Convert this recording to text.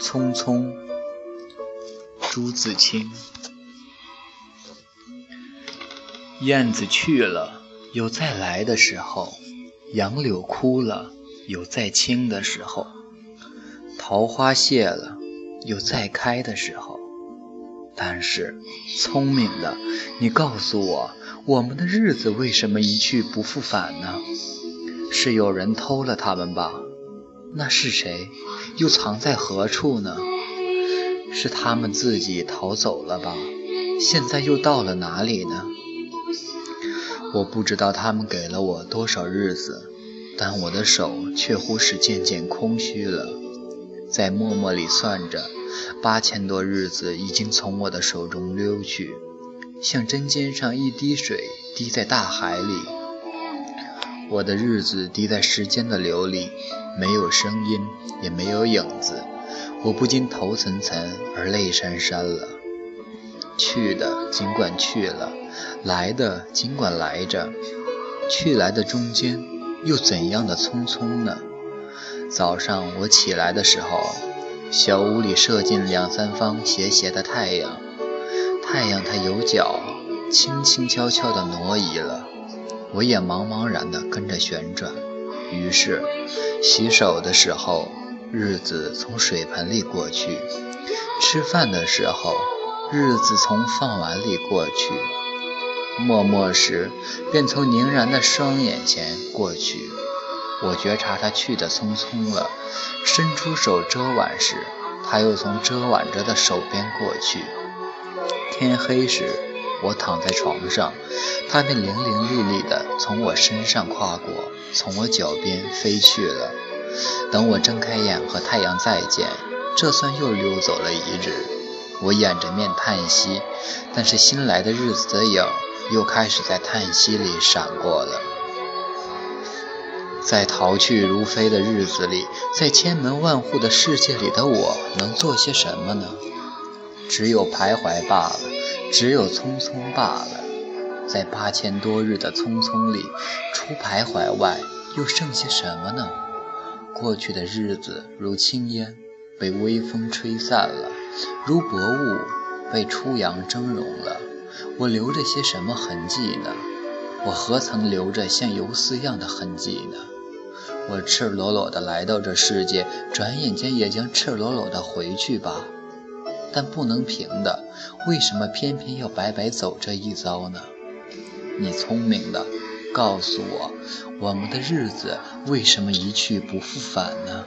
匆匆，朱自清。燕子去了，有再来的时候；杨柳枯了，有再青的时候；桃花谢了，有再开的时候。但是，聪明的，你告诉我，我们的日子为什么一去不复返呢？是有人偷了它们吧？那是谁？又藏在何处呢？是他们自己逃走了吧？现在又到了哪里呢？我不知道他们给了我多少日子，但我的手却乎是渐渐空虚了。在默默里算着，八千多日子已经从我的手中溜去，像针尖上一滴水滴在大海里。我的日子滴在时间的流里，没有声音，也没有影子，我不禁头涔涔而泪潸潸了。去的尽管去了，来的尽管来着，去来的中间又怎样的匆匆呢？早上我起来的时候，小屋里射进两三方斜斜的太阳，太阳它有脚，轻轻悄悄地挪移了。我也茫茫然地跟着旋转，于是洗手的时候，日子从水盆里过去；吃饭的时候，日子从饭碗里过去；默默时，便从凝然的双眼前过去。我觉察他去的匆匆了，伸出手遮挽时，他又从遮挽着的手边过去。天黑时。我躺在床上，它便伶伶俐俐地从我身上跨过，从我脚边飞去了。等我睁开眼和太阳再见，这算又溜走了一日。我掩着面叹息，但是新来的日子的影又开始在叹息里闪过了。在逃去如飞的日子里，在千门万户的世界里的我，能做些什么呢？只有徘徊罢了，只有匆匆罢了。在八千多日的匆匆里，除徘徊外，又剩些什么呢？过去的日子如轻烟，被微风吹散了；如薄雾，被初阳蒸融了。我留着些什么痕迹呢？我何曾留着像游丝样的痕迹呢？我赤裸裸地来到这世界，转眼间也将赤裸裸地回去吧。但不能平的，为什么偏偏要白白走这一遭呢？你聪明的，告诉我，我们的日子为什么一去不复返呢？